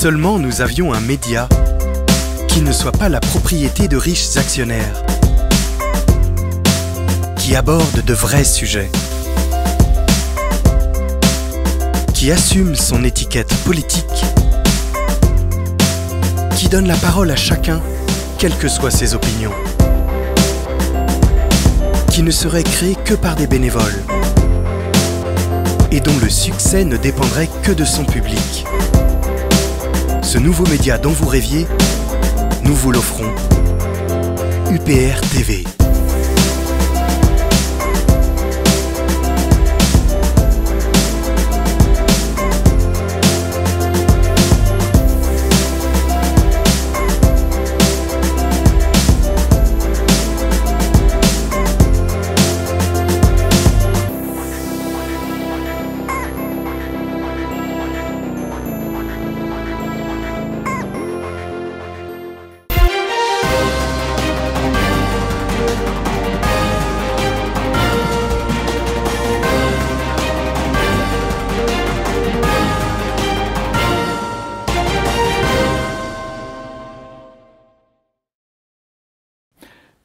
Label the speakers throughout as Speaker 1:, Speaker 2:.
Speaker 1: seulement nous avions un média qui ne soit pas la propriété de riches actionnaires, qui aborde de vrais sujets, qui assume son étiquette politique, qui donne la parole à chacun, quelles que soient ses opinions, qui ne serait créé que par des bénévoles et dont le succès ne dépendrait que de son public. Ce nouveau média dont vous rêviez, nous vous l'offrons. UPR TV.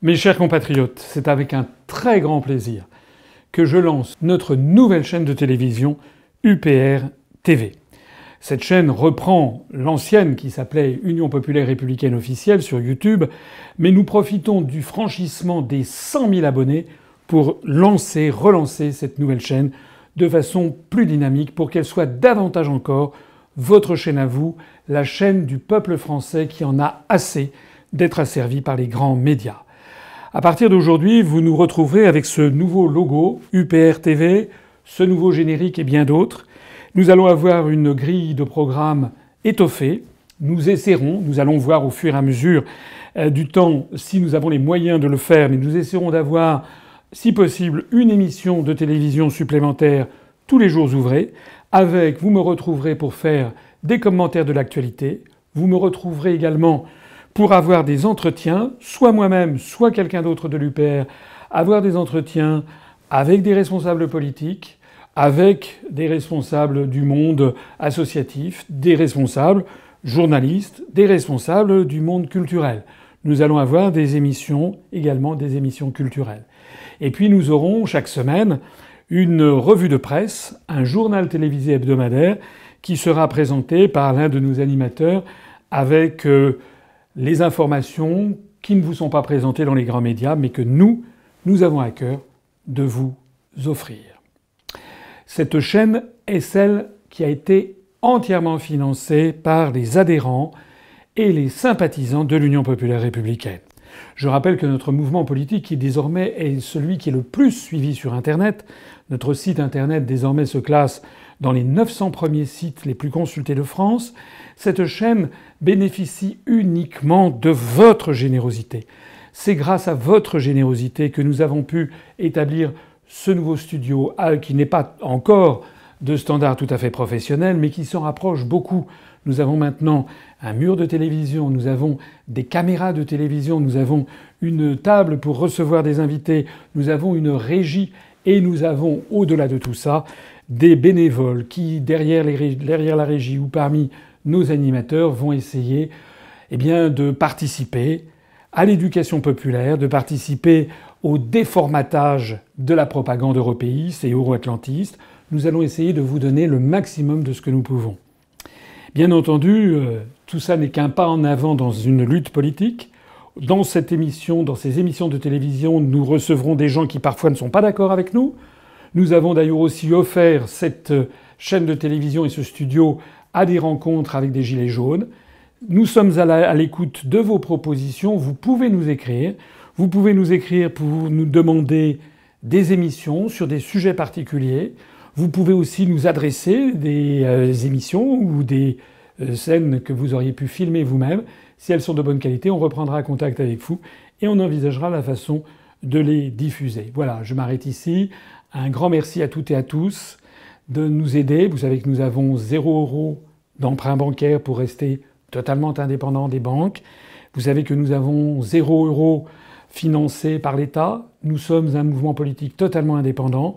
Speaker 2: Mes chers compatriotes, c'est avec un très grand plaisir que je lance notre nouvelle chaîne de télévision UPR TV. Cette chaîne reprend l'ancienne qui s'appelait Union populaire républicaine officielle sur YouTube, mais nous profitons du franchissement des 100 000 abonnés pour lancer, relancer cette nouvelle chaîne de façon plus dynamique pour qu'elle soit davantage encore votre chaîne à vous, la chaîne du peuple français qui en a assez d'être asservi par les grands médias. À partir d'aujourd'hui, vous nous retrouverez avec ce nouveau logo UPR TV, ce nouveau générique et bien d'autres. Nous allons avoir une grille de programme étoffée. Nous essaierons, nous allons voir au fur et à mesure euh, du temps si nous avons les moyens de le faire, mais nous essaierons d'avoir, si possible, une émission de télévision supplémentaire tous les jours ouvrés. Avec, vous me retrouverez pour faire des commentaires de l'actualité. Vous me retrouverez également pour avoir des entretiens, soit moi-même, soit quelqu'un d'autre de l'UPR, avoir des entretiens avec des responsables politiques, avec des responsables du monde associatif, des responsables journalistes, des responsables du monde culturel. Nous allons avoir des émissions, également des émissions culturelles. Et puis nous aurons chaque semaine une revue de presse, un journal télévisé hebdomadaire qui sera présenté par l'un de nos animateurs avec euh, les informations qui ne vous sont pas présentées dans les grands médias, mais que nous, nous avons à cœur de vous offrir. Cette chaîne est celle qui a été entièrement financée par les adhérents et les sympathisants de l'Union populaire républicaine. Je rappelle que notre mouvement politique, qui désormais est celui qui est le plus suivi sur Internet, notre site Internet désormais se classe dans les 900 premiers sites les plus consultés de France, cette chaîne bénéficie uniquement de votre générosité. C'est grâce à votre générosité que nous avons pu établir ce nouveau studio euh, qui n'est pas encore de standard tout à fait professionnel, mais qui s'en rapproche beaucoup. Nous avons maintenant un mur de télévision, nous avons des caméras de télévision, nous avons une table pour recevoir des invités, nous avons une régie et nous avons, au-delà de tout ça, des bénévoles qui, derrière, la régie ou parmi nos animateurs vont essayer eh bien, de participer à l'éducation populaire, de participer au déformatage de la propagande européiste et euro-atlantiste. Nous allons essayer de vous donner le maximum de ce que nous pouvons. Bien entendu, euh, tout ça n'est qu'un pas en avant dans une lutte politique. Dans cette émission, dans ces émissions de télévision, nous recevrons des gens qui parfois ne sont pas d'accord avec nous. Nous avons d'ailleurs aussi offert cette chaîne de télévision et ce studio à des rencontres avec des gilets jaunes. Nous sommes à l'écoute de vos propositions. Vous pouvez nous écrire. Vous pouvez nous écrire pour nous demander des émissions sur des sujets particuliers. Vous pouvez aussi nous adresser des euh, émissions ou des euh, scènes que vous auriez pu filmer vous-même. Si elles sont de bonne qualité, on reprendra contact avec vous et on envisagera la façon de les diffuser. Voilà, je m'arrête ici. Un grand merci à toutes et à tous de nous aider. Vous savez que nous avons zéro euro d'emprunt bancaire pour rester totalement indépendant des banques. Vous savez que nous avons zéro euro financé par l'État. Nous sommes un mouvement politique totalement indépendant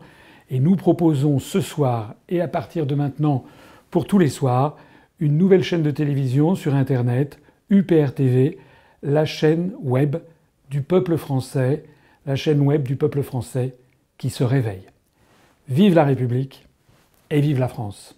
Speaker 2: et nous proposons ce soir et à partir de maintenant pour tous les soirs une nouvelle chaîne de télévision sur Internet, UPR TV, la chaîne web du peuple français, la chaîne web du peuple français qui se réveille. Vive la République et vive la France.